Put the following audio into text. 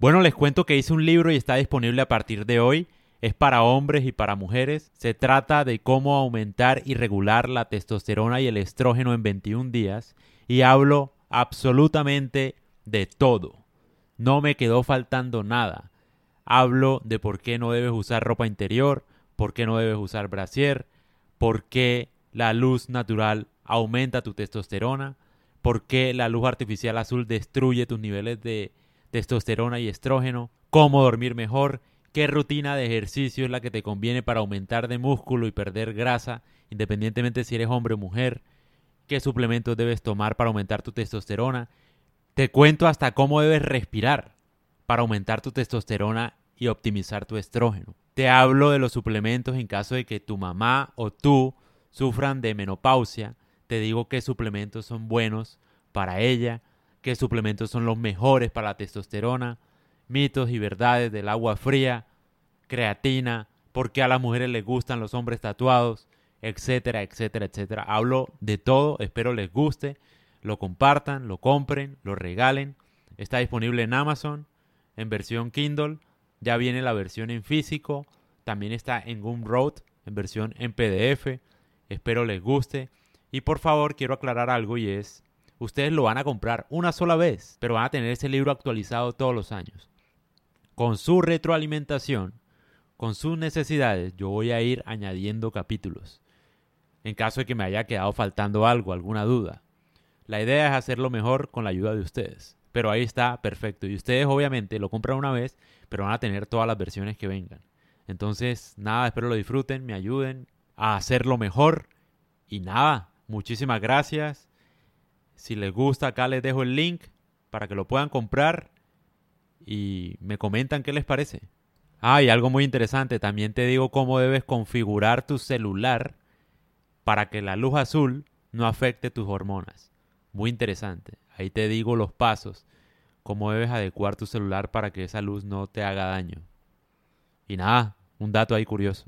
Bueno, les cuento que hice un libro y está disponible a partir de hoy. Es para hombres y para mujeres. Se trata de cómo aumentar y regular la testosterona y el estrógeno en 21 días. Y hablo absolutamente de todo. No me quedó faltando nada. Hablo de por qué no debes usar ropa interior, por qué no debes usar brasier, por qué la luz natural aumenta tu testosterona, por qué la luz artificial azul destruye tus niveles de testosterona y estrógeno, cómo dormir mejor, qué rutina de ejercicio es la que te conviene para aumentar de músculo y perder grasa, independientemente si eres hombre o mujer, qué suplementos debes tomar para aumentar tu testosterona. Te cuento hasta cómo debes respirar para aumentar tu testosterona y optimizar tu estrógeno. Te hablo de los suplementos en caso de que tu mamá o tú sufran de menopausia. Te digo qué suplementos son buenos para ella, qué suplementos son los mejores para la testosterona, mitos y verdades del agua fría, creatina, por qué a las mujeres les gustan los hombres tatuados, etcétera, etcétera, etcétera. Hablo de todo, espero les guste, lo compartan, lo compren, lo regalen. Está disponible en Amazon en versión Kindle ya viene la versión en físico, también está en Gumroad en versión en PDF. Espero les guste. Y por favor, quiero aclarar algo y es, ustedes lo van a comprar una sola vez, pero van a tener ese libro actualizado todos los años. Con su retroalimentación, con sus necesidades, yo voy a ir añadiendo capítulos. En caso de que me haya quedado faltando algo, alguna duda. La idea es hacerlo mejor con la ayuda de ustedes. Pero ahí está, perfecto. Y ustedes obviamente lo compran una vez, pero van a tener todas las versiones que vengan. Entonces, nada, espero lo disfruten, me ayuden a hacerlo mejor. Y nada, muchísimas gracias. Si les gusta, acá les dejo el link para que lo puedan comprar y me comentan qué les parece. Ah, y algo muy interesante, también te digo cómo debes configurar tu celular para que la luz azul no afecte tus hormonas. Muy interesante. Ahí te digo los pasos, cómo debes adecuar tu celular para que esa luz no te haga daño. Y nada, un dato ahí curioso.